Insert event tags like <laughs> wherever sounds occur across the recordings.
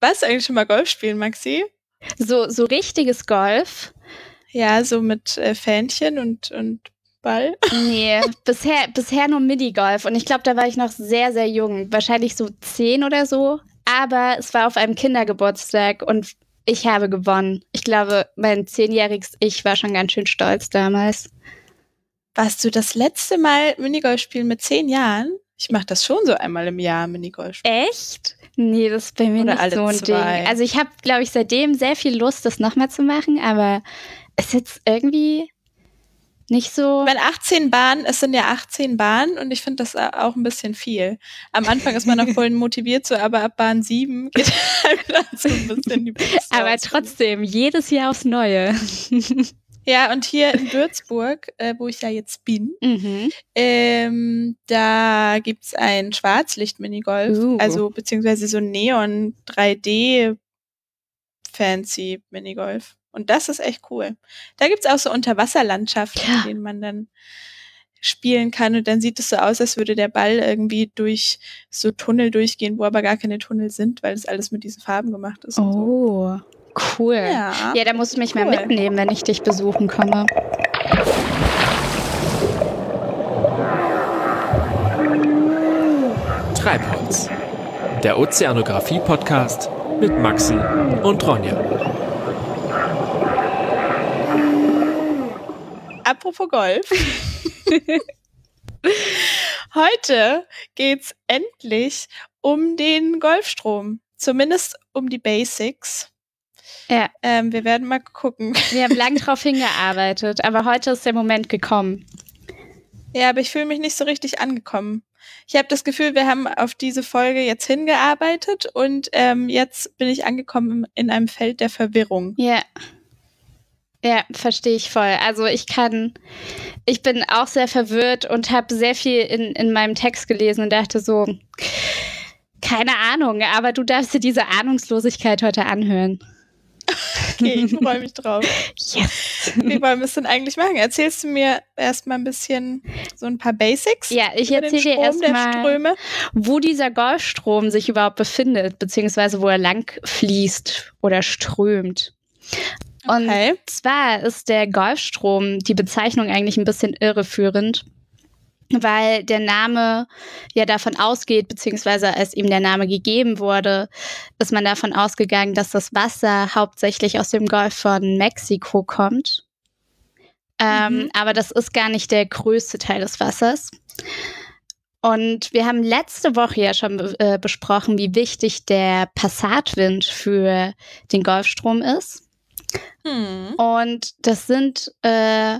Warst du eigentlich schon mal Golf spielen, Maxi? So, so richtiges Golf? Ja, so mit äh, Fähnchen und, und Ball? <laughs> Nee, bisher, bisher nur Minigolf. Und ich glaube, da war ich noch sehr, sehr jung. Wahrscheinlich so zehn oder so. Aber es war auf einem Kindergeburtstag und ich habe gewonnen. Ich glaube, mein zehnjähriges Ich war schon ganz schön stolz damals. Warst du das letzte Mal Minigolf spielen mit zehn Jahren? Ich mache das schon so einmal im Jahr, Minigolf. Echt? Nee, das ist bei mir Oder nicht so ein zwei. Ding. Also ich habe, glaube ich, seitdem sehr viel Lust, das nochmal zu machen, aber es ist jetzt irgendwie nicht so. Wenn 18 Bahnen, es sind ja 18 Bahnen und ich finde das auch ein bisschen viel. Am Anfang ist man noch voll motiviert so, aber ab Bahn 7 <laughs> geht halt dann so ein bisschen die <laughs> Brust Aber trotzdem, jedes Jahr aufs Neue. Ja, und hier in Würzburg, äh, wo ich ja jetzt bin, mhm. ähm, da gibt's ein Schwarzlicht-Minigolf, uh. also beziehungsweise so Neon 3D Fancy Minigolf. Und das ist echt cool. Da gibt's auch so Unterwasserlandschaften, ja. in denen man dann spielen kann und dann sieht es so aus, als würde der Ball irgendwie durch so Tunnel durchgehen, wo aber gar keine Tunnel sind, weil es alles mit diesen Farben gemacht ist. Oh, so. Cool. Ja, ja da musst du mich cool. mal mitnehmen, wenn ich dich besuchen komme. Treibholz, der Ozeanografie-Podcast mit Maxi und Ronja. Apropos Golf. <laughs> Heute geht's endlich um den Golfstrom. Zumindest um die Basics. Ja. Ähm, wir werden mal gucken. Wir haben lange drauf hingearbeitet, aber heute ist der Moment gekommen. Ja, aber ich fühle mich nicht so richtig angekommen. Ich habe das Gefühl, wir haben auf diese Folge jetzt hingearbeitet und ähm, jetzt bin ich angekommen in einem Feld der Verwirrung. Ja. Ja, verstehe ich voll. Also ich kann, ich bin auch sehr verwirrt und habe sehr viel in, in meinem Text gelesen und dachte so, keine Ahnung, aber du darfst dir diese Ahnungslosigkeit heute anhören. <laughs> Okay, ich freue mich drauf. Yes. Wie wollen wir es denn eigentlich machen? Erzählst du mir erstmal ein bisschen so ein paar Basics? Ja, ich erzähle dir erstmal, wo dieser Golfstrom sich überhaupt befindet, beziehungsweise wo er lang fließt oder strömt. Okay. Und zwar ist der Golfstrom die Bezeichnung eigentlich ein bisschen irreführend, weil der Name ja davon ausgeht, beziehungsweise als ihm der Name gegeben wurde, ist man davon ausgegangen, dass das Wasser hauptsächlich aus dem Golf von Mexiko kommt. Ähm, mhm. aber das ist gar nicht der größte Teil des Wassers. Und wir haben letzte Woche ja schon äh, besprochen, wie wichtig der Passatwind für den Golfstrom ist. Hm. Und das sind äh,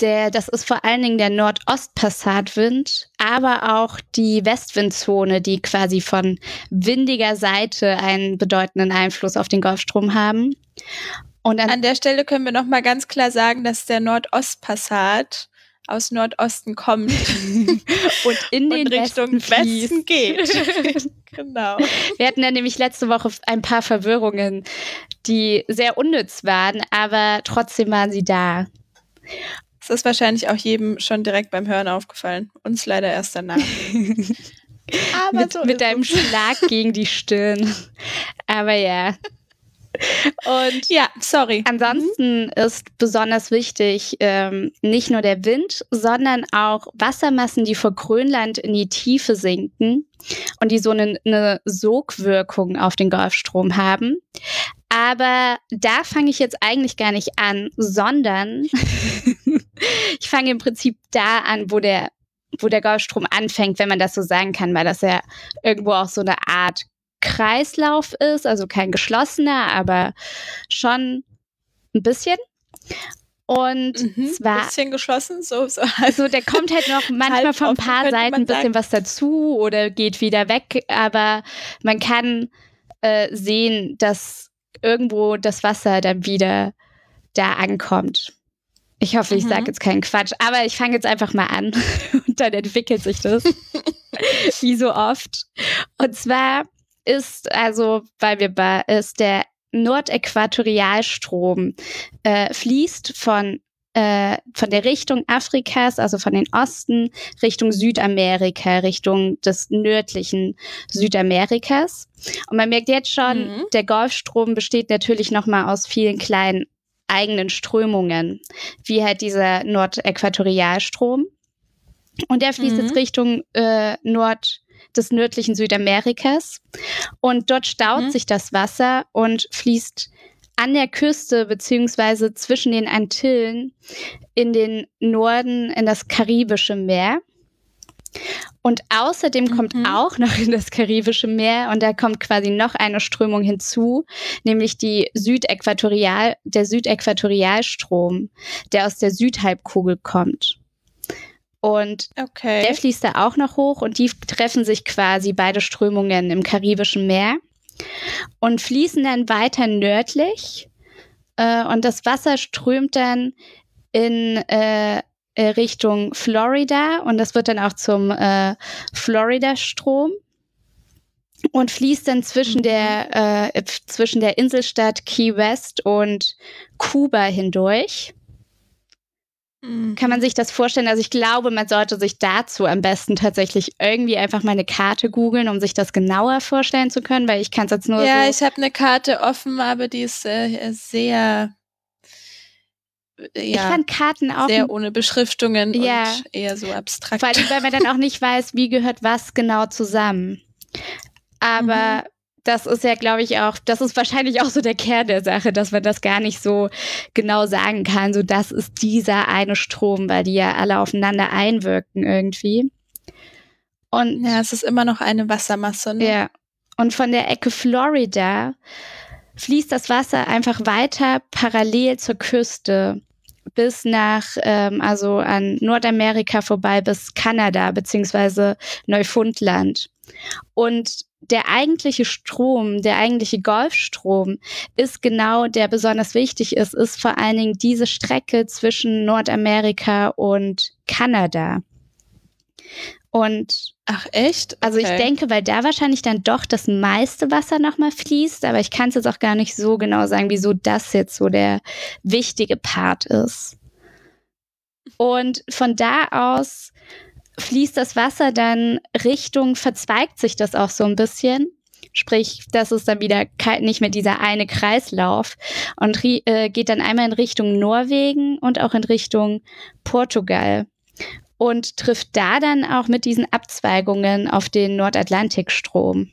der, das ist vor allen Dingen der Nordostpassatwind, aber auch die Westwindzone, die quasi von windiger Seite einen bedeutenden Einfluss auf den Golfstrom haben. Und an, an der Stelle können wir noch mal ganz klar sagen, dass der Nordostpassat aus Nordosten kommt <laughs> und in den Richtung Westen, Westen geht. <laughs> genau. Wir hatten ja nämlich letzte Woche ein paar Verwirrungen, die sehr unnütz waren, aber trotzdem waren sie da. Das ist wahrscheinlich auch jedem schon direkt beim Hören aufgefallen. Uns leider erst danach. <laughs> aber mit, so mit deinem Schlag gegen die Stirn. Aber ja. Und ja, sorry. Ansonsten ist besonders wichtig ähm, nicht nur der Wind, sondern auch Wassermassen, die vor Grönland in die Tiefe sinken und die so eine, eine Sogwirkung auf den Golfstrom haben. Aber da fange ich jetzt eigentlich gar nicht an, sondern <laughs> <laughs> ich fange im Prinzip da an, wo der wo der Golfstrom anfängt, wenn man das so sagen kann, weil das ja irgendwo auch so eine Art Kreislauf ist, also kein geschlossener, aber schon ein bisschen. Und mhm, zwar. Ein bisschen geschlossen, so, so. Also der kommt halt noch <laughs> manchmal von ein paar Seiten ein bisschen was dazu oder geht wieder weg, aber man kann äh, sehen, dass irgendwo das Wasser dann wieder da ankommt. Ich hoffe, ich mhm. sage jetzt keinen Quatsch, aber ich fange jetzt einfach mal an <laughs> und dann entwickelt sich das. <laughs> Wie so oft. Und zwar ist also, weil wir bei, ist der Nordäquatorialstrom äh, fließt von äh, von der Richtung Afrikas, also von den Osten, Richtung Südamerika, Richtung des nördlichen Südamerikas. Und man merkt jetzt schon, mhm. der Golfstrom besteht natürlich nochmal aus vielen kleinen eigenen Strömungen, wie halt dieser Nordäquatorialstrom. Und der fließt mhm. jetzt Richtung äh, Nord des nördlichen Südamerikas. Und dort staut mhm. sich das Wasser und fließt an der Küste beziehungsweise zwischen den Antillen in den Norden in das Karibische Meer. Und außerdem mhm. kommt auch noch in das Karibische Meer und da kommt quasi noch eine Strömung hinzu, nämlich die Südäquatorial, der Südäquatorialstrom, der aus der Südhalbkugel kommt. Und okay. der fließt da auch noch hoch und die treffen sich quasi beide Strömungen im Karibischen Meer und fließen dann weiter nördlich. Äh, und das Wasser strömt dann in äh, äh, Richtung Florida und das wird dann auch zum äh, Florida-Strom und fließt dann zwischen der, äh, zwischen der Inselstadt Key West und Kuba hindurch. Kann man sich das vorstellen? Also ich glaube, man sollte sich dazu am besten tatsächlich irgendwie einfach mal eine Karte googeln, um sich das genauer vorstellen zu können, weil ich kann es jetzt nur. Ja, so ich habe eine Karte offen, aber die ist äh, sehr. Ja, ich fand Karten auch sehr ohne Beschriftungen ja, und eher so abstrakt. Vor allem, weil man dann auch nicht weiß, wie gehört was genau zusammen. Aber mhm das ist ja, glaube ich, auch, das ist wahrscheinlich auch so der Kern der Sache, dass man das gar nicht so genau sagen kann. So, das ist dieser eine Strom, weil die ja alle aufeinander einwirken irgendwie. Und ja, es ist immer noch eine Wassermasse. Ne? Ja. Und von der Ecke Florida fließt das Wasser einfach weiter parallel zur Küste bis nach, ähm, also an Nordamerika vorbei bis Kanada beziehungsweise Neufundland. Und der eigentliche Strom, der eigentliche Golfstrom ist genau, der besonders wichtig ist, ist vor allen Dingen diese Strecke zwischen Nordamerika und Kanada. Und Ach echt? Okay. Also ich denke, weil da wahrscheinlich dann doch das meiste Wasser nochmal fließt, aber ich kann es jetzt auch gar nicht so genau sagen, wieso das jetzt so der wichtige Part ist. Und von da aus fließt das Wasser dann Richtung, verzweigt sich das auch so ein bisschen. Sprich, das ist dann wieder nicht mehr dieser eine Kreislauf und äh, geht dann einmal in Richtung Norwegen und auch in Richtung Portugal und trifft da dann auch mit diesen Abzweigungen auf den Nordatlantikstrom.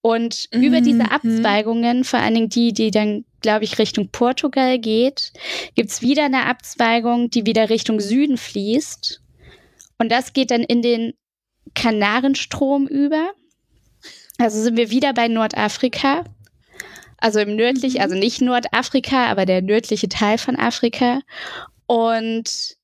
Und mhm. über diese mhm. Abzweigungen, vor allen Dingen die, die dann, glaube ich, Richtung Portugal geht, gibt es wieder eine Abzweigung, die wieder Richtung Süden fließt. Und das geht dann in den Kanarenstrom über. Also sind wir wieder bei Nordafrika. Also im nördlichen, mhm. also nicht Nordafrika, aber der nördliche Teil von Afrika. Und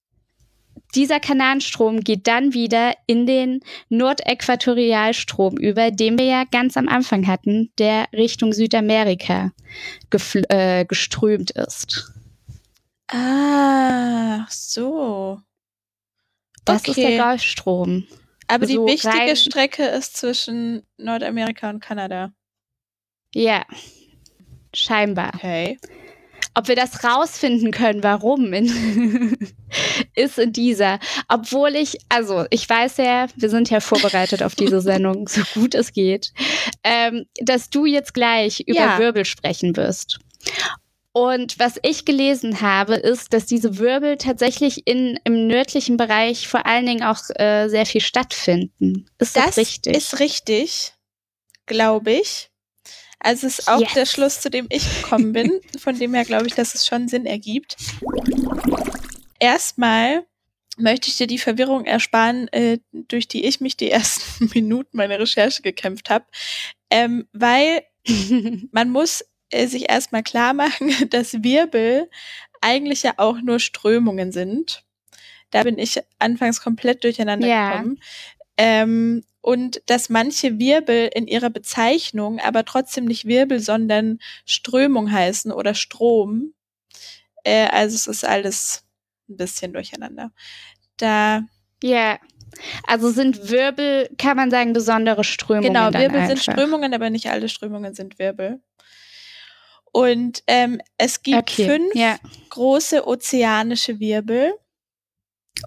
dieser Kanalstrom geht dann wieder in den Nordäquatorialstrom über, den wir ja ganz am Anfang hatten, der Richtung Südamerika äh, geströmt ist. Ah, so. Das okay. ist der Golfstrom. Aber so die wichtige. Strecke ist zwischen Nordamerika und Kanada. Ja, scheinbar. Okay. Ob wir das rausfinden können, warum, <laughs> in ist in dieser. Obwohl ich, also ich weiß ja, wir sind ja vorbereitet auf diese <laughs> Sendung, so gut es geht, ähm, dass du jetzt gleich über ja. Wirbel sprechen wirst. Und was ich gelesen habe, ist, dass diese Wirbel tatsächlich in, im nördlichen Bereich vor allen Dingen auch äh, sehr viel stattfinden. Ist das, das richtig? Ist richtig, glaube ich. Also ist auch yes. der Schluss, zu dem ich gekommen bin, <laughs> von dem her glaube ich, dass es schon Sinn ergibt. Erstmal möchte ich dir die Verwirrung ersparen, äh, durch die ich mich die ersten <laughs> Minuten meiner Recherche gekämpft habe, ähm, weil <laughs> man muss äh, sich erstmal klar machen, dass Wirbel eigentlich ja auch nur Strömungen sind. Da bin ich anfangs komplett durcheinander yeah. gekommen. Ähm, und dass manche Wirbel in ihrer Bezeichnung aber trotzdem nicht Wirbel, sondern Strömung heißen oder Strom. Äh, also es ist alles ein bisschen durcheinander. Da. Ja. Yeah. Also sind Wirbel, kann man sagen, besondere Strömungen. Genau, Wirbel sind Strömungen, aber nicht alle Strömungen sind Wirbel. Und ähm, es gibt okay, fünf ja. große ozeanische Wirbel.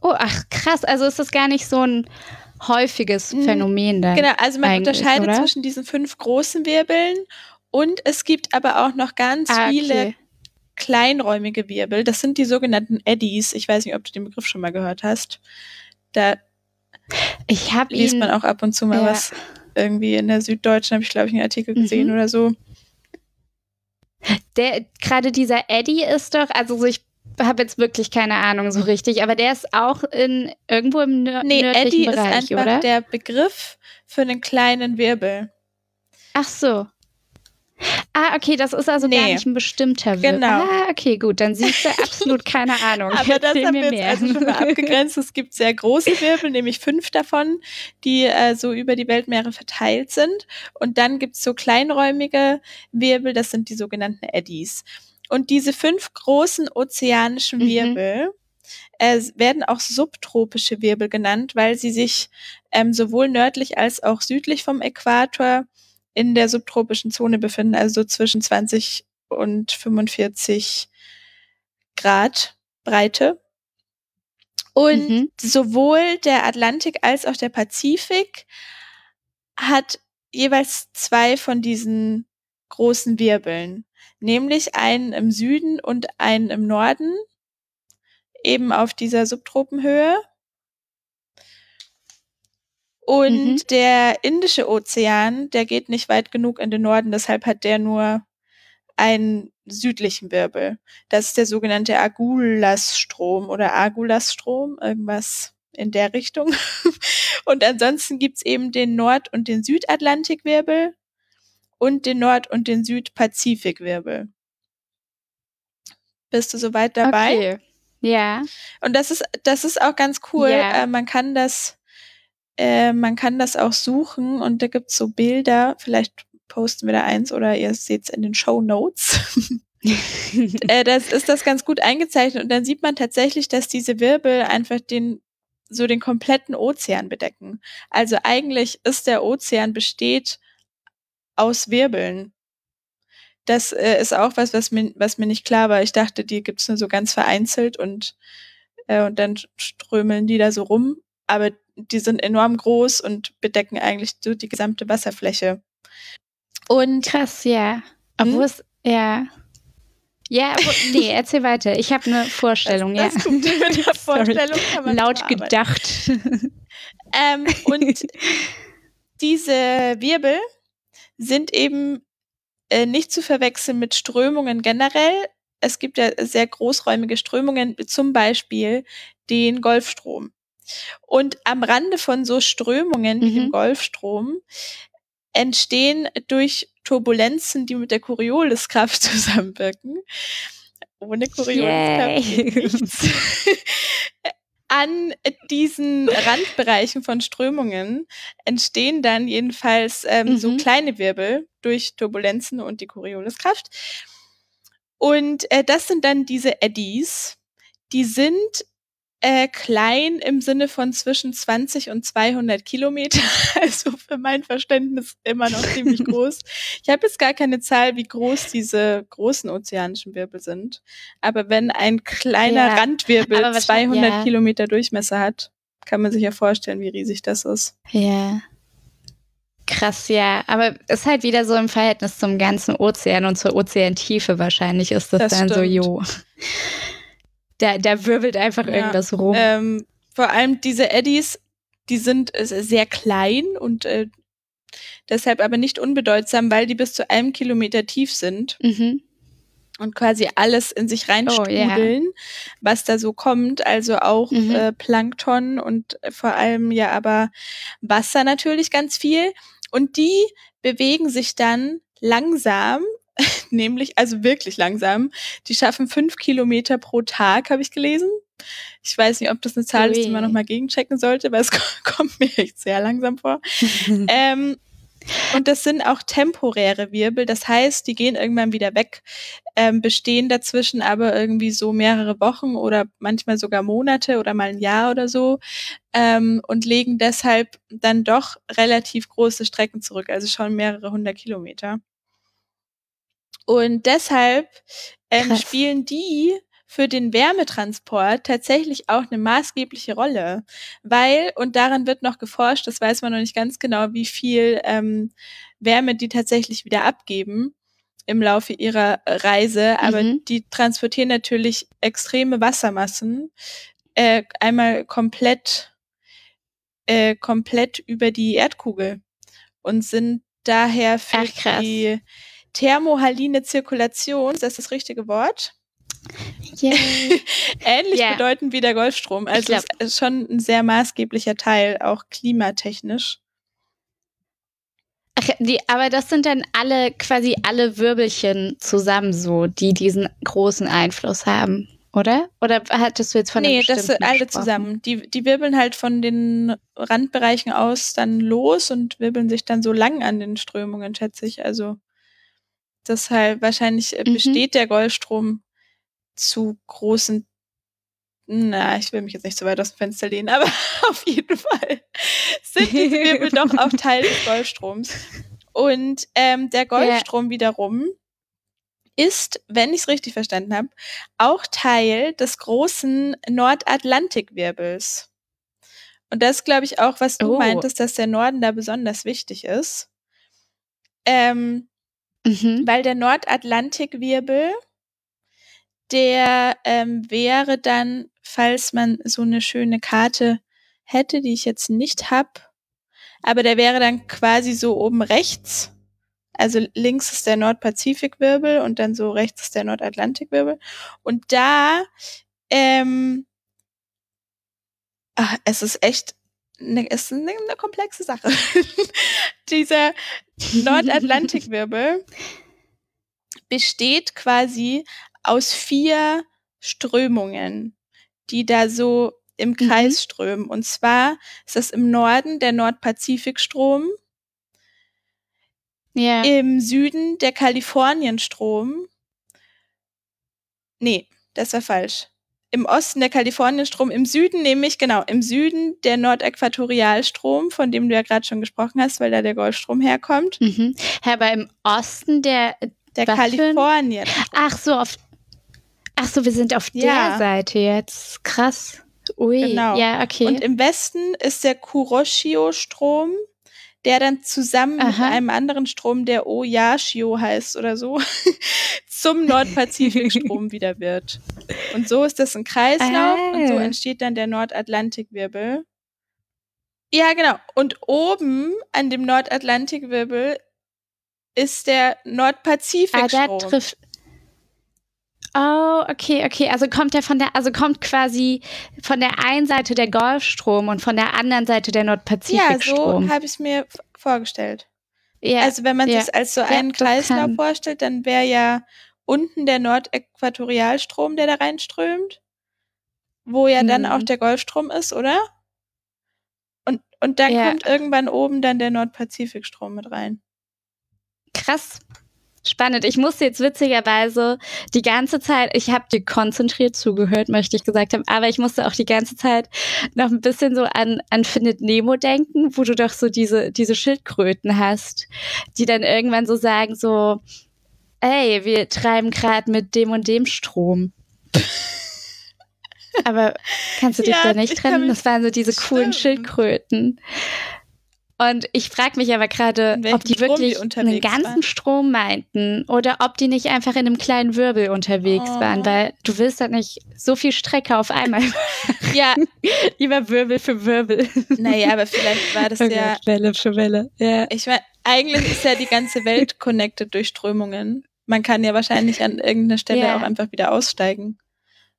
Oh, ach krass, also ist das gar nicht so ein häufiges mhm. Phänomen dann. Genau, also man unterscheidet oder? zwischen diesen fünf großen Wirbeln und es gibt aber auch noch ganz ah, viele okay. kleinräumige Wirbel. Das sind die sogenannten Eddies. Ich weiß nicht, ob du den Begriff schon mal gehört hast. Da ich hab liest ihn, man auch ab und zu mal ja. was. Irgendwie in der Süddeutschen habe ich, glaube ich, einen Artikel gesehen mhm. oder so. Der, gerade dieser Eddie ist doch, also ich habe jetzt wirklich keine Ahnung so richtig, aber der ist auch in irgendwo im nör nee, nördlichen Eddie Bereich, ist einfach oder? der Begriff für einen kleinen Wirbel. Ach so. Ah, okay, das ist also nee. gar nicht ein bestimmter Wirbel. Genau. Ah, okay, gut, dann siehst du absolut keine Ahnung. <laughs> Aber das haben wir jetzt mehr. also schon mal <laughs> abgegrenzt. Es gibt sehr große Wirbel, nämlich fünf davon, die äh, so über die Weltmeere verteilt sind. Und dann gibt es so kleinräumige Wirbel, das sind die sogenannten Eddies. Und diese fünf großen ozeanischen mhm. Wirbel äh, werden auch subtropische Wirbel genannt, weil sie sich ähm, sowohl nördlich als auch südlich vom Äquator in der subtropischen Zone befinden, also zwischen 20 und 45 Grad Breite. Und mhm. sowohl der Atlantik als auch der Pazifik hat jeweils zwei von diesen großen Wirbeln nämlich einen im Süden und einen im Norden, eben auf dieser Subtropenhöhe. Und mhm. der Indische Ozean, der geht nicht weit genug in den Norden, deshalb hat der nur einen südlichen Wirbel. Das ist der sogenannte Agulas-Strom oder Agulas-Strom, irgendwas in der Richtung. <laughs> und ansonsten gibt's eben den Nord- und den Südatlantikwirbel und den Nord- und den Südpazifikwirbel. Bist du soweit dabei? Okay. Ja. Und das ist, das ist auch ganz cool. Ja. Äh, man kann das, äh, man kann das auch suchen und da gibt's so Bilder. Vielleicht posten wir da eins oder ihr seht es in den Show Notes. <laughs> äh, das ist das ganz gut eingezeichnet und dann sieht man tatsächlich, dass diese Wirbel einfach den so den kompletten Ozean bedecken. Also eigentlich ist der Ozean besteht aus Wirbeln. Das äh, ist auch was, was mir, was mir nicht klar war. Ich dachte, die gibt's nur so ganz vereinzelt und, äh, und dann strömeln die da so rum. Aber die sind enorm groß und bedecken eigentlich so die gesamte Wasserfläche. Und krass, ja. Obwohl hm? es, ja. Ja, aber, <laughs> nee, erzähl weiter. Ich habe eine Vorstellung, das, das ja. Gut, mit der <laughs> Vorstellung kann man Laut gedacht. ähm, und <laughs> diese Wirbel, sind eben äh, nicht zu verwechseln mit Strömungen generell. Es gibt ja sehr großräumige Strömungen, zum Beispiel den Golfstrom. Und am Rande von so Strömungen wie dem mhm. Golfstrom entstehen durch Turbulenzen, die mit der Corioliskraft <laughs> zusammenwirken. Ohne Corioliskraft nichts. <laughs> an diesen Randbereichen von Strömungen entstehen dann jedenfalls ähm, mhm. so kleine Wirbel durch Turbulenzen und die Corioliskraft. Und äh, das sind dann diese Eddies. Die sind äh, klein im Sinne von zwischen 20 und 200 Kilometer, <laughs> also für mein Verständnis immer noch ziemlich <laughs> groß. Ich habe jetzt gar keine Zahl, wie groß diese großen ozeanischen Wirbel sind. Aber wenn ein kleiner ja, Randwirbel 200 ja. Kilometer Durchmesser hat, kann man sich ja vorstellen, wie riesig das ist. Ja. Krass, ja. Aber es ist halt wieder so im Verhältnis zum ganzen Ozean und zur Ozeantiefe wahrscheinlich ist das, das dann stimmt. so, jo. Da, da wirbelt einfach ja. irgendwas rum. Ähm, vor allem diese Eddies, die sind äh, sehr klein und äh, deshalb aber nicht unbedeutsam, weil die bis zu einem Kilometer tief sind. Mhm. Und quasi alles in sich reinstrudeln, oh, yeah. was da so kommt. Also auch mhm. äh, Plankton und vor allem ja aber Wasser natürlich ganz viel. Und die bewegen sich dann langsam <laughs> nämlich, also wirklich langsam. Die schaffen fünf Kilometer pro Tag, habe ich gelesen. Ich weiß nicht, ob das eine Zahl Ui. ist, die man nochmal gegenchecken sollte, weil es <laughs> kommt mir echt sehr langsam vor. <laughs> ähm, und das sind auch temporäre Wirbel, das heißt, die gehen irgendwann wieder weg, ähm, bestehen dazwischen aber irgendwie so mehrere Wochen oder manchmal sogar Monate oder mal ein Jahr oder so ähm, und legen deshalb dann doch relativ große Strecken zurück, also schon mehrere hundert Kilometer. Und deshalb ähm, spielen die für den Wärmetransport tatsächlich auch eine maßgebliche Rolle, weil, und daran wird noch geforscht, das weiß man noch nicht ganz genau, wie viel ähm, Wärme die tatsächlich wieder abgeben im Laufe ihrer Reise, aber mhm. die transportieren natürlich extreme Wassermassen, äh, einmal komplett, äh, komplett über die Erdkugel und sind daher für Ach, die thermohaline Zirkulation, ist das das richtige Wort? <laughs> Ähnlich yeah. bedeutend wie der Golfstrom. Also es ist schon ein sehr maßgeblicher Teil, auch klimatechnisch. Ach, die, aber das sind dann alle, quasi alle Wirbelchen zusammen so, die diesen großen Einfluss haben, oder? Oder hattest du jetzt von Nee, das sind alle zusammen. Die, die wirbeln halt von den Randbereichen aus dann los und wirbeln sich dann so lang an den Strömungen, schätze ich. Also deshalb wahrscheinlich äh, mhm. besteht der Golfstrom zu großen na, ich will mich jetzt nicht so weit aus dem Fenster lehnen, aber <laughs> auf jeden Fall sind diese Wirbel doch auch <laughs> Teil des Golfstroms. Und ähm, der Golfstrom yeah. wiederum ist, wenn ich es richtig verstanden habe, auch Teil des großen Nordatlantikwirbels. Und das glaube ich auch, was du oh. meintest, dass der Norden da besonders wichtig ist. Ähm, mhm. Weil der Nordatlantikwirbel der ähm, wäre dann, falls man so eine schöne Karte hätte, die ich jetzt nicht hab, aber der wäre dann quasi so oben rechts. Also links ist der Nordpazifikwirbel und dann so rechts ist der Nordatlantikwirbel. Und da, ähm, ach, es ist echt eine, es ist eine, eine komplexe Sache. <laughs> Dieser Nordatlantikwirbel besteht quasi aus vier Strömungen, die da so im mhm. Kreis strömen. Und zwar ist das im Norden der Nordpazifikstrom, yeah. im Süden der Kalifornienstrom. Nee, das war falsch. Im Osten der Kalifornienstrom, im Süden nämlich, genau, im Süden der Nordäquatorialstrom, von dem du ja gerade schon gesprochen hast, weil da der Golfstrom herkommt. Mhm. Aber im Osten der, der Kalifornien. Ach so, auf Ach so, wir sind auf ja. der Seite jetzt. Krass. Ui. Genau. Ja, okay. Und im Westen ist der Kuroshio-Strom, der dann zusammen Aha. mit einem anderen Strom, der Oyashio heißt oder so, <laughs> zum Nordpazifikstrom <laughs> wieder wird. Und so ist das ein Kreislauf ah. und so ah. entsteht dann der Nordatlantikwirbel. Ja, genau. Und oben an dem Nordatlantikwirbel ist der Nordpazifikstrom. Ah, da trifft Oh, okay, okay. Also kommt der von der, also kommt quasi von der einen Seite der Golfstrom und von der anderen Seite der Nordpazifikstrom. Ja, so habe ich es mir vorgestellt. Ja, also wenn man ja. sich als so einen ja, Kreislauf vorstellt, dann wäre ja unten der Nordäquatorialstrom, der da reinströmt, wo ja hm. dann auch mhm. der Golfstrom ist, oder? Und, und dann kommt irgendwann oben dann der Nordpazifikstrom mit rein. Krass. Spannend. Ich musste jetzt witzigerweise die ganze Zeit, ich habe dir konzentriert zugehört, möchte ich gesagt haben, aber ich musste auch die ganze Zeit noch ein bisschen so an, an Findet Nemo denken, wo du doch so diese, diese Schildkröten hast, die dann irgendwann so sagen, so, ey, wir treiben gerade mit dem und dem Strom. <laughs> aber kannst du dich ja, da nicht trennen? Das waren so diese coolen Schildkröten. Und ich frage mich aber gerade, ob die Strom wirklich die einen ganzen waren? Strom meinten oder ob die nicht einfach in einem kleinen Wirbel unterwegs oh. waren, weil du willst halt nicht so viel Strecke auf einmal. <laughs> ja, <laughs> lieber Wirbel für Wirbel. Naja, aber vielleicht war das <laughs> okay, ja Welle für Welle. Ja. Ich meine, eigentlich ist ja die ganze Welt connected durch Strömungen. Man kann ja wahrscheinlich an irgendeiner Stelle yeah. auch einfach wieder aussteigen.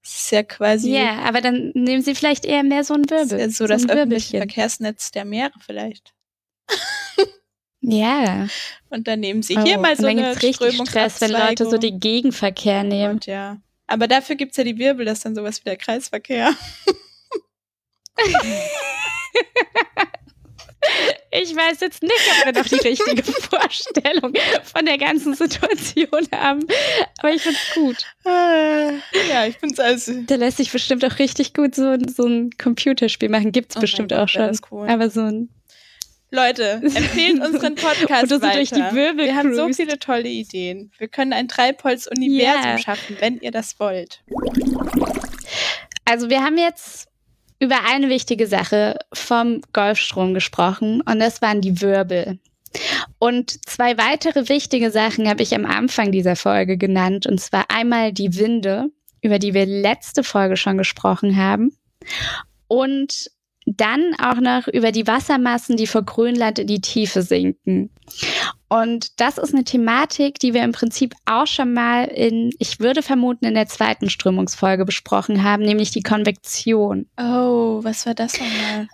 Das ist ja quasi. Ja, aber dann nehmen sie vielleicht eher mehr so einen Wirbel. Ja so, so das öffentliche Verkehrsnetz der Meere vielleicht. Ja. Und dann nehmen sie oh, hier mal so eine richtig Stress, wenn Leute so den Gegenverkehr nehmen. Und ja. Aber dafür gibt es ja die Wirbel, das ist dann sowas wie der Kreisverkehr. <laughs> Ich weiß jetzt nicht, ob wir noch die richtige <laughs> Vorstellung von der ganzen Situation haben. Aber ich finde es gut. Ah, ja, ich finde es also. Da lässt sich bestimmt auch richtig gut so, so ein Computerspiel machen. Gibt es oh bestimmt Gott, auch schon. Cool. Aber so ein Leute, empfehlt <laughs> unseren Podcast Oder so weiter. durch die Wirbel Wir haben so viele tolle Ideen. Wir können ein Treibholz-Universum Ja. schaffen, wenn ihr das wollt. Also wir haben jetzt über eine wichtige Sache vom Golfstrom gesprochen und das waren die Wirbel. Und zwei weitere wichtige Sachen habe ich am Anfang dieser Folge genannt und zwar einmal die Winde, über die wir letzte Folge schon gesprochen haben und dann auch noch über die Wassermassen, die vor Grönland in die Tiefe sinken. Und das ist eine Thematik, die wir im Prinzip auch schon mal in, ich würde vermuten, in der zweiten Strömungsfolge besprochen haben, nämlich die Konvektion. Oh, was war das nochmal?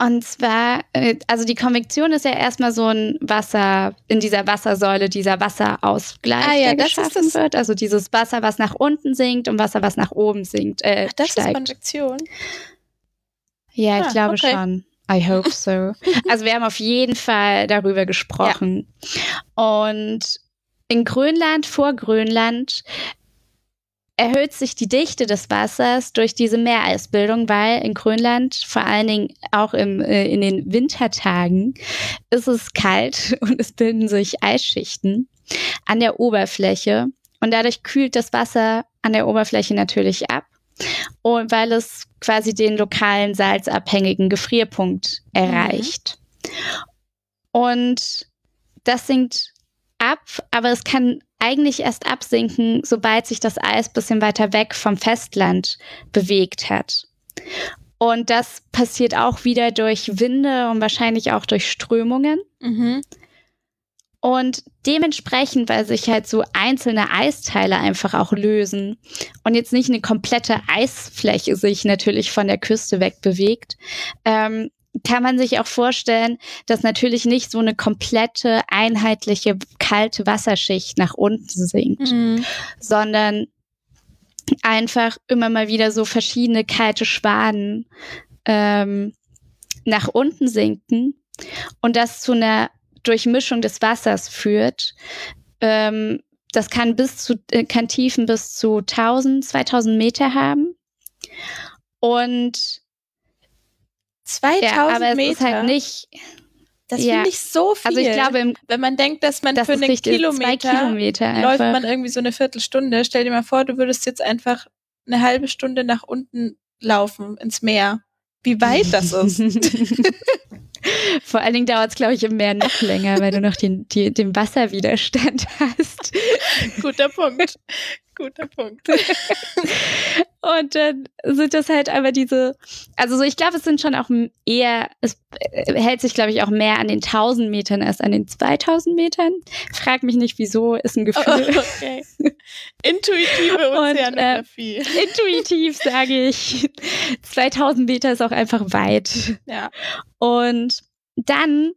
Und zwar, äh, also die Konvektion ist ja erstmal so ein Wasser, in dieser Wassersäule, dieser Wasserausgleich, Ah ja, der das ist geschaffen das- wird. Also dieses Wasser, was nach unten sinkt und Wasser, was nach oben sinkt, äh, Ach, das ist steigt. Konvektion. Ja, ich Ah, glaube okay. schon. I hope so. <laughs> also wir haben auf jeden Fall darüber gesprochen. Und in Grönland, vor Grönland, erhöht sich die Dichte des Wassers durch diese Meereisbildung, weil in Grönland, vor allen Dingen auch im, äh, in den Wintertagen, ist es kalt <laughs> und es bilden sich Eisschichten an der Oberfläche. Und dadurch kühlt das Wasser an der Oberfläche natürlich ab. Und weil es quasi den lokalen salzabhängigen Gefrierpunkt erreicht. Und das sinkt ab, aber es kann eigentlich erst absinken, sobald sich das Eis bisschen weiter weg vom Festland bewegt hat. Und das passiert auch wieder durch Winde und wahrscheinlich auch durch Strömungen. Mhm. Und dementsprechend, weil sich halt so einzelne Eisteile einfach auch lösen und jetzt nicht eine komplette Eisfläche sich natürlich von der Küste weg bewegt, ähm, kann man sich auch vorstellen, dass natürlich nicht so eine komplette, einheitliche, kalte Wasserschicht nach unten sinkt, Mhm. sondern einfach immer mal wieder so verschiedene kalte Schwaden ähm, nach unten sinken und das zu einer Durchmischung des Wassers führt. Ähm, das kann bis zu, äh, kann Tiefen bis zu 1000, 2000 Meter haben. Und 2000 ja, aber es Meter. ist halt nicht, das ja. finde ich so viel. also ich glaube, im, wenn man denkt, dass man das für einen Kilometer, Kilometer läuft man irgendwie so eine Viertelstunde. Stell dir mal vor, du würdest jetzt einfach eine halbe Stunde nach unten laufen ins Meer. Wie weit das ist. <laughs> <laughs> Vor allen Dingen dauert es, glaube ich, im Meer noch länger, weil du noch den, die, den Wasserwiderstand <laughs> hast. Guter Punkt. Guter Punkt. <laughs> Und dann sind das halt aber diese, also so, ich glaube, es sind schon auch eher, es äh, hält sich, glaube ich, auch mehr an den 1000 Metern als an den 2000 Metern. Frag mich nicht, wieso, ist ein Gefühl. Okay. Intuitive <laughs> Und, äh. Intuitiv sage ich, 2000 Meter ist auch einfach weit. ja. Und dann,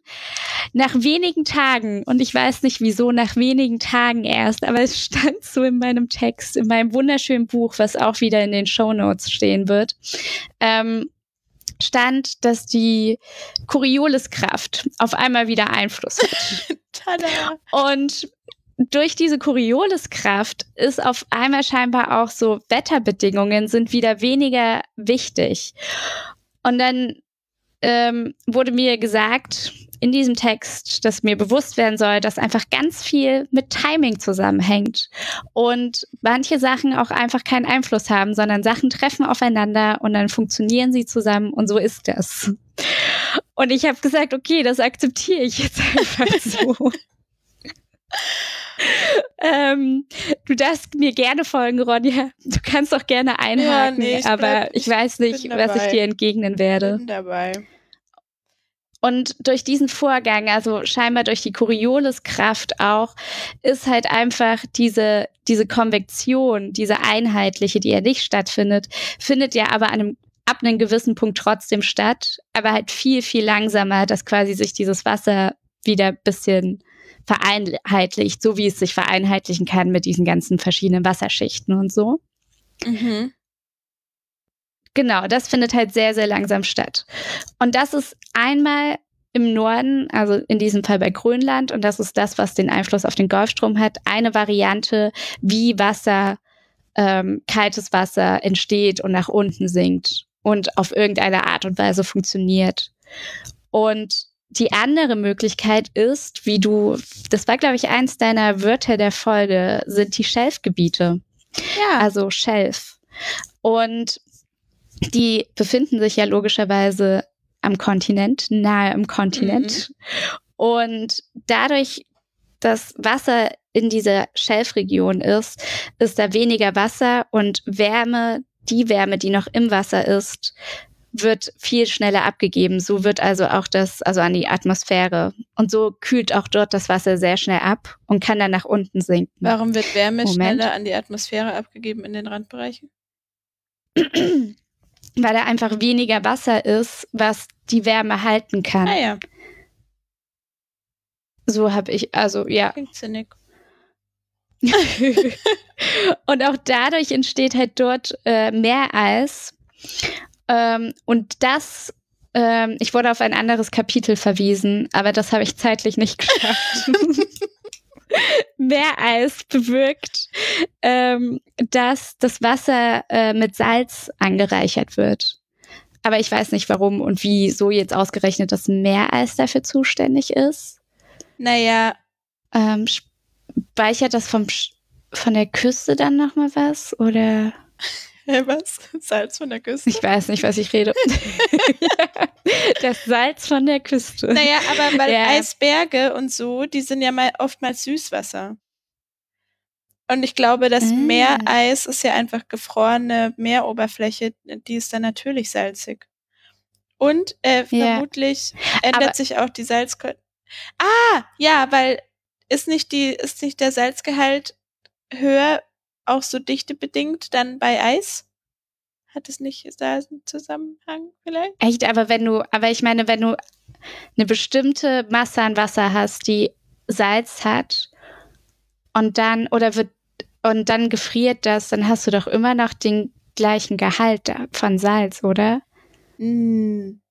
nach wenigen Tagen, und ich weiß nicht wieso, nach wenigen Tagen erst, aber es stand so in meinem Text, in meinem wunderschönen Buch, was auch wieder in den Show Notes stehen wird, ähm, stand, dass die Corioliskraft auf einmal wieder Einfluss hat. <laughs> Tada. Und durch diese Corioliskraft ist auf einmal scheinbar auch so Wetterbedingungen sind wieder weniger wichtig. Und dann ähm, wurde mir gesagt in diesem Text, dass mir bewusst werden soll, dass einfach ganz viel mit Timing zusammenhängt und manche Sachen auch einfach keinen Einfluss haben, sondern Sachen treffen aufeinander und dann funktionieren sie zusammen und so ist das. Und ich habe gesagt, okay, das akzeptiere ich jetzt <laughs> einfach so. Ähm, du darfst mir gerne folgen, Ronja. Du kannst auch gerne einhaken, Ja, nee, ich aber bleib- ich weiß nicht, was ich dir entgegnen werde. Bin dabei. Und durch diesen Vorgang, also scheinbar durch die Corioliskraft auch, ist halt einfach diese, diese Konvektion, diese einheitliche, die ja nicht stattfindet, findet ja aber an einem, ab einem gewissen Punkt trotzdem statt, aber halt viel, viel langsamer, dass quasi sich dieses Wasser wieder ein bisschen vereinheitlicht, so wie es sich vereinheitlichen kann mit diesen ganzen verschiedenen Wasserschichten und so. Mhm. Genau, das findet halt sehr, sehr langsam statt. Und das ist einmal im Norden, also in diesem Fall bei Grönland, und das ist das, was den Einfluss auf den Golfstrom hat, eine Variante, wie Wasser, ähm, kaltes Wasser entsteht und nach unten sinkt und auf irgendeine Art und Weise funktioniert. Und die andere Möglichkeit ist, wie du, das war, glaube ich, eins deiner Wörter der Folge, sind die Schelfgebiete. Ja. Also Schelf. Und die befinden sich ja logischerweise am Kontinent, nahe am Kontinent. Mhm. Und dadurch, dass Wasser in dieser Schelfregion ist, ist da weniger Wasser und Wärme, die Wärme, die noch im Wasser ist, wird viel schneller abgegeben. So wird also auch das, also an die Atmosphäre. Und so kühlt auch dort das Wasser sehr schnell ab und kann dann nach unten sinken. Warum wird Wärme Moment. schneller an die Atmosphäre abgegeben in den Randbereichen? <clears throat> Weil da einfach weniger Wasser ist, was die Wärme halten kann. Ah ja. So habe ich, also ja. Klingt sinnig. <laughs> und auch dadurch entsteht halt dort äh, Meereis. Ähm, und das, ähm, ich wurde auf ein anderes Kapitel verwiesen, aber das habe ich zeitlich nicht <laughs> geschafft. <laughs> Meereis bewirkt, ähm, dass das Wasser äh, mit Salz angereichert wird. Aber ich weiß nicht, warum und wieso jetzt ausgerechnet das Meereis dafür zuständig ist. Naja. Ähm, speichert das vom, von der Küste dann nochmal was? Oder? <laughs> <laughs> was? Salz von der Küste? Ich weiß nicht, was ich rede. <laughs> <laughs> das Salz von der Küste. Naja, aber weil ja. Eisberge und so, die sind ja mal oftmals Süßwasser. Und ich glaube, das mm. Meereis ist ja einfach gefrorene Meeroberfläche, die ist dann natürlich salzig. Und äh, ja. vermutlich ändert aber sich auch die Salzqualität. Ah, ja, weil ist nicht die, ist nicht der Salzgehalt höher, auch so dichtebedingt dann bei Eis? Hat es nicht, ist da ein Zusammenhang vielleicht? Echt, aber wenn du, aber ich meine, wenn du eine bestimmte Masse an Wasser hast, die Salz hat und dann, oder wird, und dann gefriert das, dann hast du doch immer noch den gleichen Gehalt von Salz, oder? Mm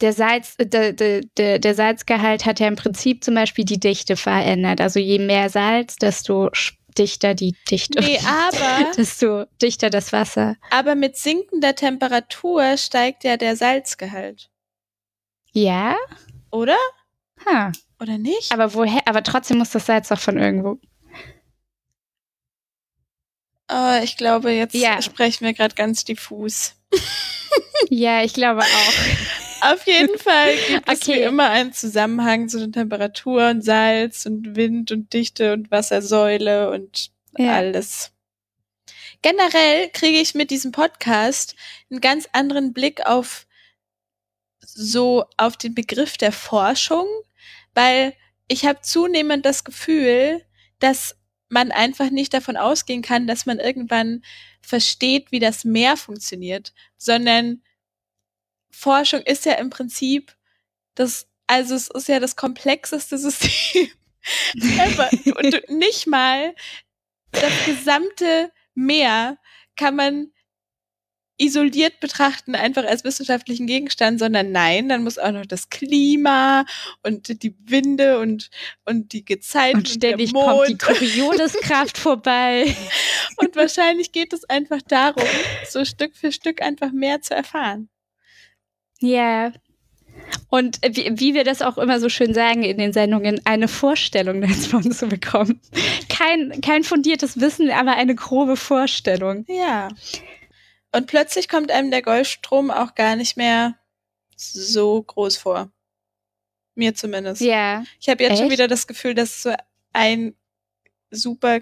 der, Salz, äh, der, der, der Salzgehalt hat ja im Prinzip zum Beispiel die Dichte verändert. Also je mehr Salz, desto dichter die Dichte. Nee, aber. <laughs> desto dichter das Wasser. Aber mit sinkender Temperatur steigt ja der Salzgehalt. Ja? Oder? Ha. Oder nicht? Aber woher? Aber trotzdem muss das Salz doch von irgendwo. Oh, ich glaube, jetzt ja. sprechen wir gerade ganz diffus. <laughs> ja, ich glaube auch. <laughs> Auf jeden Fall gibt es okay. wie immer einen Zusammenhang zwischen Temperatur und Salz und Wind und Dichte und Wassersäule und ja. alles. Generell kriege ich mit diesem Podcast einen ganz anderen Blick auf so auf den Begriff der Forschung, weil ich habe zunehmend das Gefühl, dass man einfach nicht davon ausgehen kann, dass man irgendwann versteht, wie das Meer funktioniert, sondern Forschung ist ja im Prinzip das, also es ist ja das komplexeste <laughs> System. Und nicht mal das gesamte Meer kann man isoliert betrachten, einfach als wissenschaftlichen Gegenstand, sondern nein, dann muss auch noch das Klima und die Winde und, und die Gezeiten und ständig und kommt die <laughs> Corioliskraft vorbei. Und wahrscheinlich geht es einfach darum, so Stück für Stück einfach mehr zu erfahren. Ja. Und wie, wie, wir das auch immer so schön sagen in den Sendungen, eine Vorstellung davon zu bekommen. Kein, kein fundiertes Wissen, aber eine grobe Vorstellung. Ja. Und plötzlich kommt einem der Golfstrom auch gar nicht mehr so groß vor. Mir zumindest. Ja. Ich habe jetzt Echt? schon wieder das Gefühl, dass so ein super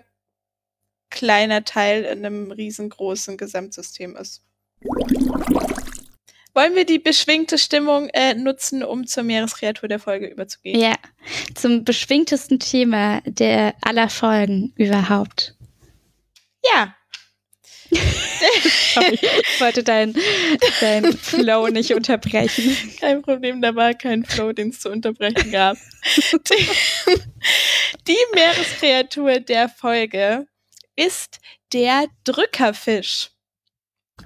kleiner Teil in einem riesengroßen Gesamtsystem ist. Wollen wir die beschwingte Stimmung äh, nutzen, um zur Meereskreatur der Folge überzugehen? Ja, zum beschwingtesten Thema der aller Folgen überhaupt. Ja. <laughs> Sorry, ich wollte deinen dein Flow nicht unterbrechen. Kein Problem, da war kein Flow, den es zu unterbrechen gab. <laughs> die Meereskreatur der Folge ist der Drückerfisch.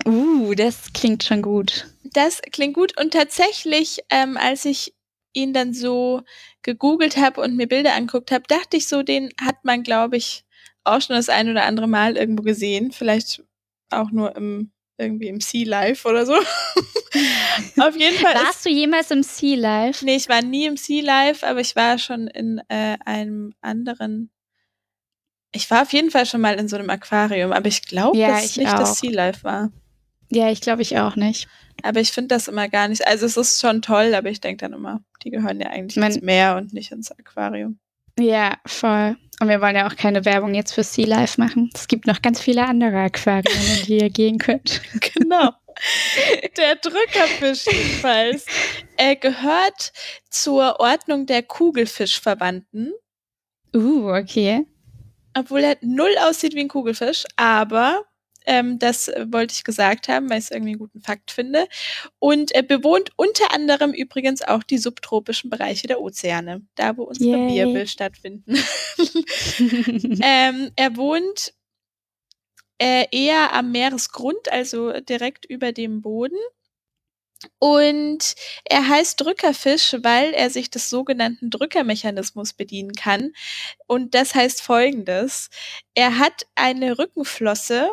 Uh, das klingt schon gut. Das klingt gut. Und tatsächlich, ähm, als ich ihn dann so gegoogelt habe und mir Bilder anguckt habe, dachte ich so, den hat man, glaube ich, auch schon das ein oder andere Mal irgendwo gesehen. Vielleicht auch nur im irgendwie im Sea Life oder so. <laughs> Auf jeden Fall. Warst du jemals im Sea Life? Nee, ich war nie im Sea Life, aber ich war schon in äh, einem anderen. Ich war auf jeden Fall schon mal in so einem Aquarium, aber ich glaube, ja, dass es nicht auch. das Sea Life war. Ja, ich glaube ich auch nicht. Aber ich finde das immer gar nicht. Also es ist schon toll, aber ich denke dann immer, die gehören ja eigentlich mein, ins Meer und nicht ins Aquarium. Ja, voll. Und wir wollen ja auch keine Werbung jetzt für Sea Life machen. Es gibt noch ganz viele andere Aquarien, in die ihr gehen könnt. <laughs> <laughs> Genau. Der Drückerfisch jedenfalls. Er gehört zur Ordnung der Kugelfischverwandten. Uh, okay. Obwohl er null aussieht wie ein Kugelfisch, aber ähm, das äh, wollte ich gesagt haben, weil ich es irgendwie einen guten Fakt finde. Und er bewohnt unter anderem übrigens auch die subtropischen Bereiche der Ozeane, da wo unsere Yay. Wirbel stattfinden. <laughs> ähm, er wohnt äh, eher am Meeresgrund, also direkt über dem Boden. Und er heißt Drückerfisch, weil er sich des sogenannten Drückermechanismus bedienen kann. Und das heißt folgendes. Er hat eine Rückenflosse,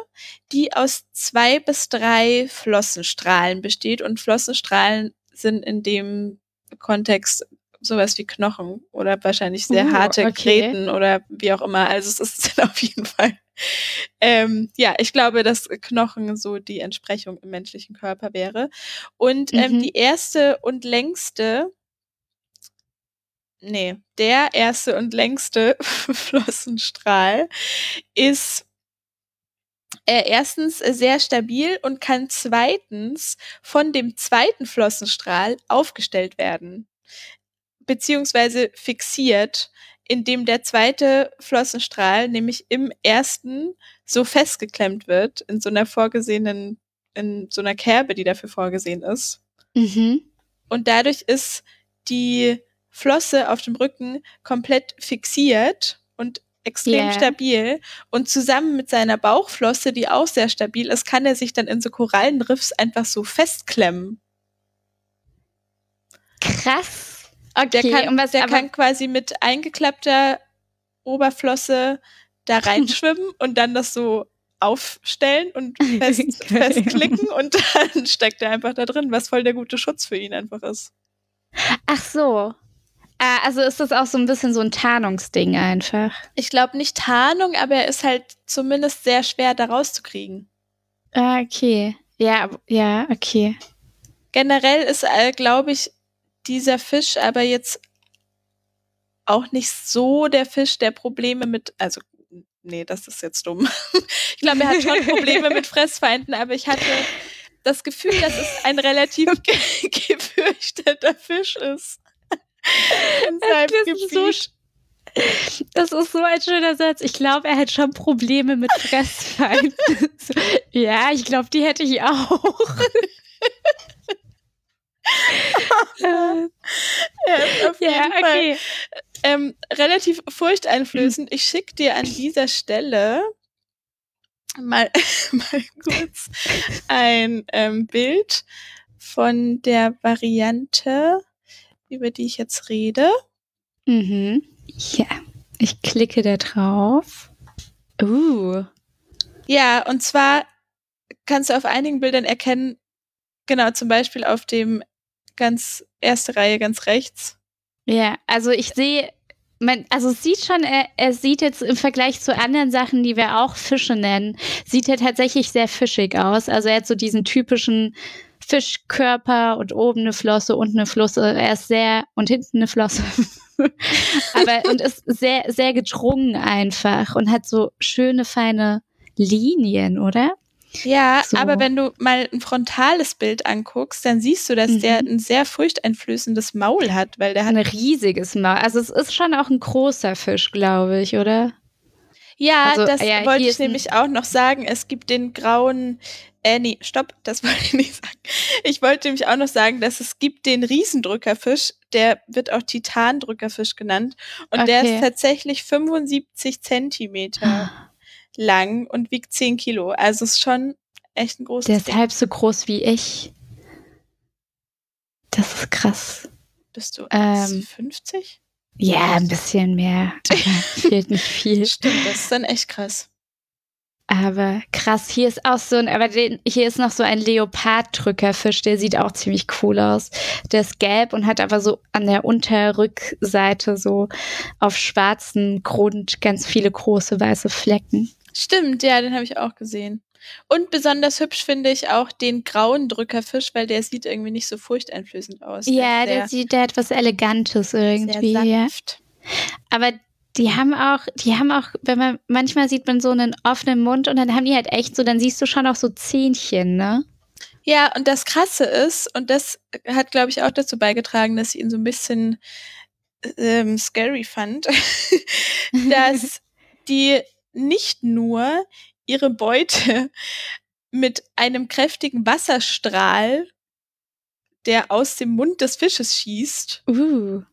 die aus zwei bis drei Flossenstrahlen besteht. Und Flossenstrahlen sind in dem Kontext sowas wie Knochen oder wahrscheinlich sehr uh, harte okay. Gräten oder wie auch immer. Also es ist <laughs> auf jeden Fall ähm, ja, ich glaube, dass Knochen so die Entsprechung im menschlichen Körper wäre. Und ähm, mhm. die erste und längste, nee, der erste und längste <laughs> Flossenstrahl ist äh, erstens sehr stabil und kann zweitens von dem zweiten Flossenstrahl aufgestellt werden, beziehungsweise fixiert in dem der zweite Flossenstrahl nämlich im ersten so festgeklemmt wird, in so einer vorgesehenen, in so einer Kerbe, die dafür vorgesehen ist. Mhm. Und dadurch ist die Flosse auf dem Rücken komplett fixiert und extrem yeah. stabil. Und zusammen mit seiner Bauchflosse, die auch sehr stabil ist, kann er sich dann in so Korallenriffs einfach so festklemmen. Krass. Okay, der kann, was, der kann quasi mit eingeklappter Oberflosse da <laughs> reinschwimmen und dann das so aufstellen und fest, <laughs> festklicken und dann <laughs> steckt er einfach da drin, was voll der gute Schutz für ihn einfach ist. Ach so. Äh, also ist das auch so ein bisschen so ein Tarnungsding einfach. Ich glaube nicht Tarnung, aber er ist halt zumindest sehr schwer da rauszukriegen. Ah, okay. Ja, ja, okay. Generell ist, äh, glaube ich, dieser Fisch aber jetzt auch nicht so der Fisch, der Probleme mit, also nee, das ist jetzt dumm. <laughs> ich glaube, er hat schon <laughs> Probleme mit Fressfeinden, aber ich hatte das Gefühl, dass es ein relativ <laughs> ge gefürchteter Fisch ist. In seinem Gebiet. So das ist so ein schöner Satz. Ich glaube, er hat schon Probleme mit Fressfeinden. ja, ich glaube, die hätte ich auch <laughs> ja, auf jeden ja, okay. Fall ähm, relativ furchteinflößend. Ich schicke dir an dieser Stelle mal, <laughs> mal kurz ein ähm, Bild von der Variante, über die ich jetzt rede. Mhm. Ja, ich klicke da drauf. Uh. Ja, und zwar kannst du auf einigen Bildern erkennen, genau, zum Beispiel auf dem ganz erste Reihe, ganz rechts. Ja, also ich sehe, man, also sieht schon, er, er sieht jetzt im Vergleich zu anderen Sachen, die wir auch Fische nennen, sieht er tatsächlich sehr fischig aus. Also er hat so diesen typischen Fischkörper und oben eine Flosse, unten eine Flosse. Er ist sehr und hinten eine Flosse. <laughs> Aber und ist sehr, sehr gedrungen einfach und hat so schöne, feine Linien, oder? Ja, so. aber wenn du mal ein frontales Bild anguckst, dann siehst du, dass mhm. der ein sehr furchteinflößendes Maul hat, weil der hat ein riesiges Maul. Also es ist schon auch ein großer Fisch, glaube ich, oder? Ja, also, das ja, wollte ich nämlich auch noch sagen. Es gibt den grauen, äh, nee, stopp, das <laughs> wollte ich nicht sagen. Ich wollte nämlich auch noch sagen, dass es gibt den Riesendrückerfisch, der wird auch Titandrückerfisch genannt und okay. der ist tatsächlich 75 Zentimeter. Lang und wiegt 10 Kilo. Also ist schon echt ein großes Der ist Ding. halb so groß wie ich. Das ist krass. Bist du ähm, 50? Ja, ein bisschen mehr. <laughs> fehlt nicht viel. Stimmt, das ist dann echt krass. Aber krass, hier ist auch so ein, aber den, hier ist noch so ein Leoparddrückerfisch, der sieht auch ziemlich cool aus. Der ist gelb und hat aber so an der Unterrückseite so auf schwarzen Grund ganz viele große weiße Flecken. Stimmt, ja, den habe ich auch gesehen. Und besonders hübsch finde ich auch den grauen Drückerfisch, weil der sieht irgendwie nicht so furchteinflößend aus. Ja, der, der sieht der hat was Elegantes irgendwie. Sehr sanft. Ja. Aber die haben auch, die haben auch, wenn man, manchmal sieht man so einen offenen Mund und dann haben die halt echt so, dann siehst du schon auch so Zähnchen, ne? Ja, und das Krasse ist, und das hat, glaube ich, auch dazu beigetragen, dass ich ihn so ein bisschen ähm, scary fand, <laughs> dass <laughs> die nicht nur ihre Beute <laughs> mit einem kräftigen Wasserstrahl, der aus dem Mund des Fisches schießt, uh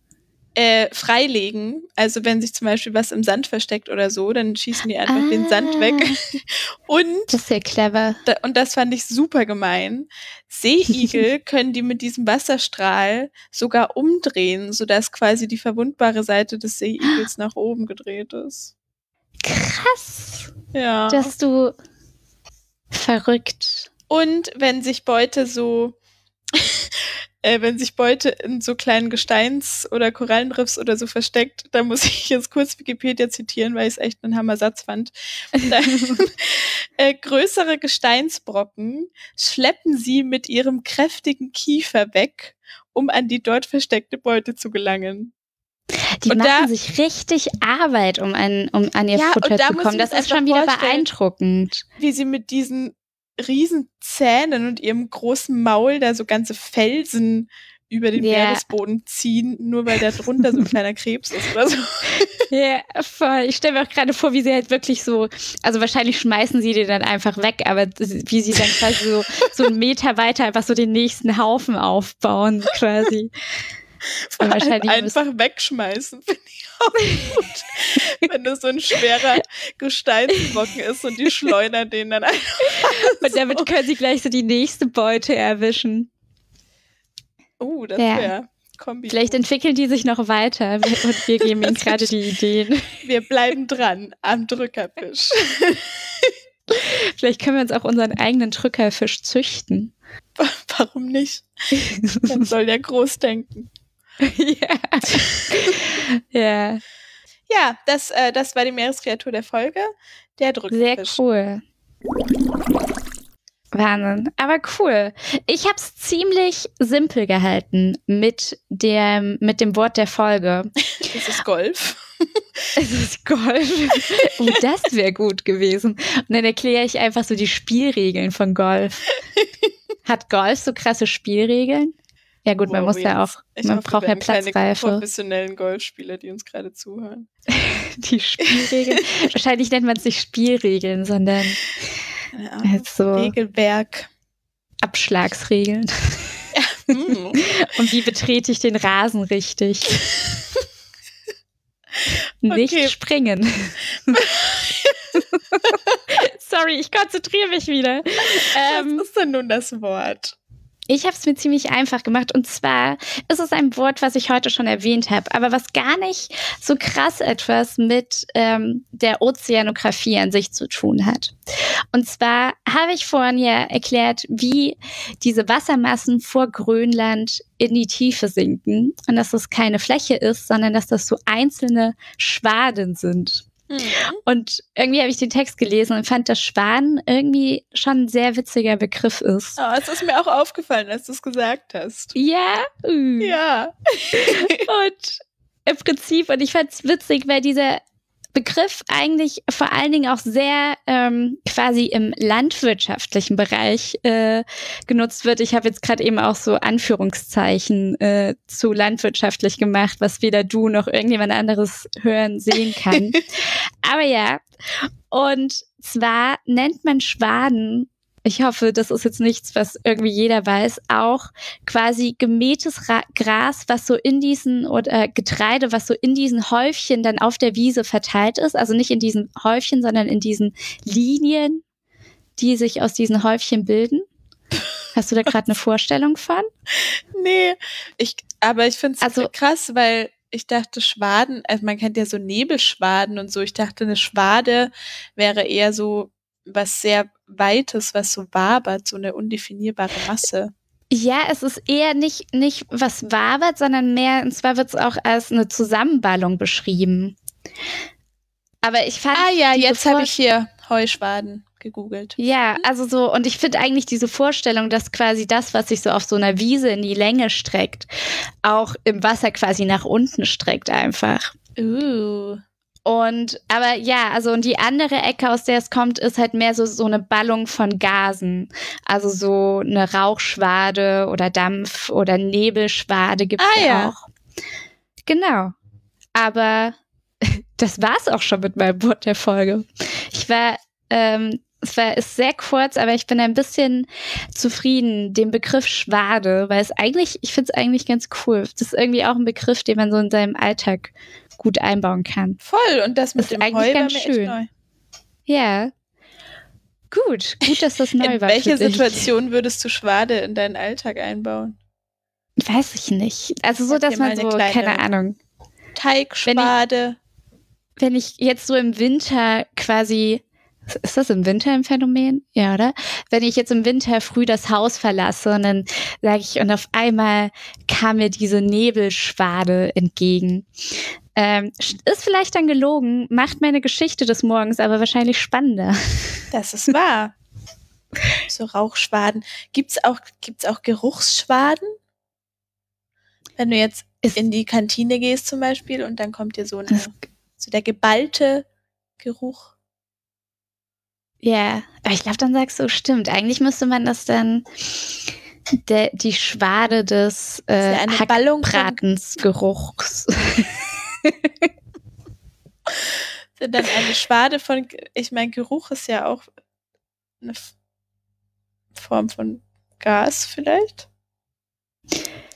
äh, freilegen. Also wenn sich zum Beispiel was im Sand versteckt oder so, dann schießen die einfach ah. den Sand weg. <laughs> und das ist ja clever. Da, und das fand ich super gemein. Seeigel <laughs> können die mit diesem Wasserstrahl sogar umdrehen, sodass quasi die verwundbare Seite des Seeigels <gasps> nach oben gedreht ist. Krass. Ja. Dass du verrückt. Und wenn sich Beute so <laughs> äh, wenn sich Beute in so kleinen Gesteins- oder Korallenriffs oder so versteckt, da muss <laughs> ich jetzt kurz Wikipedia zitieren, weil ich es echt einen Hammersatz fand. <laughs> äh, größere Gesteinsbrocken schleppen sie mit ihrem kräftigen Kiefer weg, um an die dort versteckte Beute zu gelangen. Die und machen da, sich richtig Arbeit, um an, um an ihr ja, Futter zu kommen. Das ist schon wieder beeindruckend. Wie sie mit diesen riesen Zähnen und ihrem großen Maul da so ganze Felsen über den yeah. Meeresboden ziehen, nur weil da drunter so ein kleiner Krebs ist oder so. <laughs> Ja, voll. Ich stelle mir auch gerade vor, wie sie halt wirklich so, also wahrscheinlich schmeißen sie den dann einfach weg, aber wie sie dann quasi so, so einen Meter weiter einfach so den nächsten Haufen aufbauen, quasi. <laughs> wahrscheinlich einfach wegschmeißen, <laughs> finde ich auch gut. Wenn das so ein schwerer Gesteinsbrocken ist und die schleudern den dann einfach. <laughs> Und damit so. können sie gleich so die nächste Beute erwischen. Oh, das ja. wäre Kombi. Vielleicht entwickeln die sich noch weiter und wir geben ihnen gerade die Ideen. Wir bleiben dran am Drückerfisch. Vielleicht können wir uns auch unseren eigenen Drückerfisch züchten. Warum nicht? Dann soll der groß denken. <laughs> ja. ja. Ja, das, äh, das war die Meereskreatur der Folge. Der Drückfisch. Sehr cool. Wahnsinn. Aber cool. Ich habe es ziemlich simpel gehalten mit dem, mit dem Wort der Folge. <laughs> Es ist Golf. <laughs> es ist Golf. Oh, das wäre gut gewesen. Und dann erkläre ich einfach so die Spielregeln von Golf. Hat Golf so krasse Spielregeln? Ja gut, man muss ja auch, man hoffe, braucht ja Platzreife. Keine professionellen Golfspieler, die uns gerade zuhören. <laughs> die Spielregeln. <laughs> Wahrscheinlich nennt man es nicht Spielregeln, sondern ja, so Regelwerk. Abschlagsregeln. Ja. Mm. <laughs> Und wie betrete ich den Rasen richtig? Nicht springen. Sorry, ich konzentriere mich wieder. Ähm, Was ist denn nun das Wort? Ich habe es mir ziemlich einfach gemacht und zwar ist es ein Wort, was ich heute schon erwähnt habe, aber was gar nicht so krass etwas mit ähm, der Ozeanographie an sich zu tun hat. Und zwar habe ich vorhin ja erklärt, wie diese Wassermassen vor Grönland in die Tiefe sinken und dass es keine Fläche ist, sondern dass das so einzelne Schwaden sind. Mhm. Und irgendwie habe ich den Text gelesen und fand, dass Schwan irgendwie schon ein sehr witziger Begriff ist. Oh, es ist mir auch aufgefallen, als du es gesagt hast. Ja? Ja. <laughs> und im Prinzip, und ich fand es witzig, weil dieser Begriff eigentlich vor allen Dingen auch sehr ähm, quasi im landwirtschaftlichen Bereich äh, genutzt wird. Ich habe jetzt gerade eben auch so Anführungszeichen äh, zu landwirtschaftlich gemacht, was weder du noch irgendjemand anderes hören sehen kann. <laughs> Aber ja, und zwar nennt man Schwaden ich hoffe, das ist jetzt nichts, was irgendwie jeder weiß, auch quasi gemähtes Ra Gras, was so in diesen oder Getreide, was so in diesen Häufchen dann auf der Wiese verteilt ist. Also nicht in diesen Häufchen, sondern in diesen Linien, die sich aus diesen Häufchen bilden. Hast du da gerade eine Vorstellung von? <laughs> Nee, ich, aber ich finde es also, krass, weil ich dachte, Schwaden, also man kennt ja so Nebelschwaden und so. Ich dachte, eine Schwade wäre eher so was sehr Weites, was so wabert, so eine undefinierbare Masse. Ja, es ist eher nicht, nicht was wabert, sondern mehr, und zwar wird es auch als eine Zusammenballung beschrieben. Aber ich fand. Ah ja, jetzt habe ich hier Heuschwaden gegoogelt. Ja, also so, und ich finde eigentlich diese Vorstellung, dass quasi das, was sich so auf so einer Wiese in die Länge streckt, auch im Wasser quasi nach unten streckt einfach. Uh. Und, aber ja, also und die andere Ecke, aus der es kommt, ist halt mehr so, so eine Ballung von Gasen. Also so eine Rauchschwade oder Dampf oder Nebelschwade gibt es ah, ja auch. Genau. Aber <laughs> das war's auch schon mit meinem Wort der Folge. Ich war, ähm, es war ist sehr kurz, aber ich bin ein bisschen zufrieden, dem Begriff Schwade, weil es eigentlich, ich finde es eigentlich ganz cool. Das ist irgendwie auch ein Begriff, den man so in seinem Alltag gut einbauen kann. Voll, und das mit das dem eigentlich Heu ganz schön. Neu. Ja. Gut, gut, dass das neu in war. In welche Situation würdest du Schwade in deinen Alltag einbauen? Weiß ich nicht. Also so, dass man so, keine Ahnung. Teigschwade. Wenn ich, wenn ich jetzt so im Winter quasi ist das im Winter ein Phänomen? Ja, oder? Wenn ich jetzt im Winter früh das Haus verlasse und dann sage ich, und auf einmal kam mir diese Nebelschwade entgegen. Ähm, ist vielleicht dann gelogen, macht meine Geschichte des Morgens aber wahrscheinlich spannender. <laughs> Das ist wahr. so Rauchschwaden. Gibt's auch, gibt's auch Geruchsschwaden? Wenn du jetzt ist in die Kantine gehst zum Beispiel und dann kommt dir so, eine, so der geballte Geruch. Ja, aber ich glaube, dann sagst du, stimmt. Eigentlich müsste man das dann der, die Schwade des äh, ja <laughs> Hackbratensgeruchs. dann eine Schwade von, ich meine, Geruch ist ja auch eine Form von Gas vielleicht.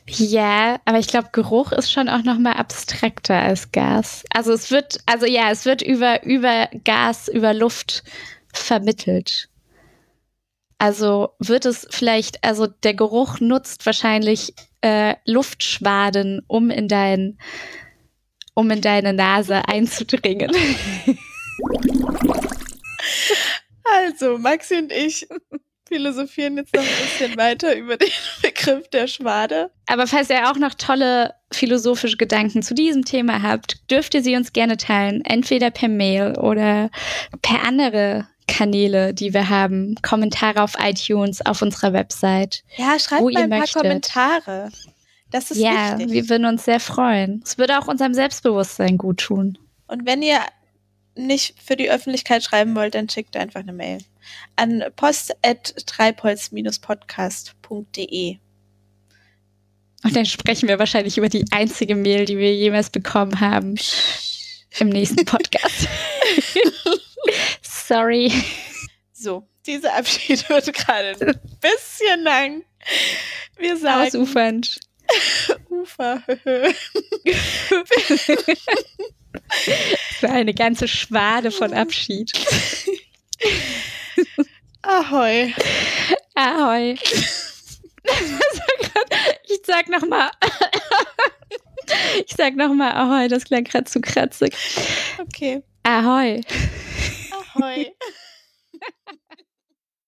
Ja, aber ich glaube, Geruch ist schon auch noch mal abstrakter als Gas. Also es wird, also ja, es wird über, über Gas, über Luft vermittelt. Also wird es vielleicht, also der Geruch nutzt wahrscheinlich äh, Luftschwaden, um in dein, um in deine Nase einzudringen. Also, Maxi und ich philosophieren jetzt noch ein bisschen weiter über den <laughs> Begriff der Schwade. Aber falls ihr auch noch tolle philosophische Gedanken zu diesem Thema habt, dürft ihr sie uns gerne teilen. Entweder per Mail oder per andere Kanäle, die wir haben. Kommentare auf iTunes, auf unserer Website. Ja, schreibt mal ein paar möchtet. Kommentare. Das ist ja, wichtig. wir würden uns sehr freuen. Es würde auch unserem Selbstbewusstsein gut tun. Und wenn ihr nicht für die Öffentlichkeit schreiben wollt, dann schickt einfach eine Mail an post.treibholz-podcast.de. Und dann sprechen wir wahrscheinlich über die einzige Mail, die wir jemals bekommen haben im nächsten Podcast. <laughs> Sorry. So, dieser Abschied wird gerade ein bisschen lang. Wir sagen. Ausufernd. <laughs> Ufer. Für <laughs> eine ganze Schwade von Abschied. Ahoi. Ahoi. Ich sag nochmal. Ich sag nochmal Ahoi, das klang gerade zu kratzig. Okay. Ahoi. Ahoi.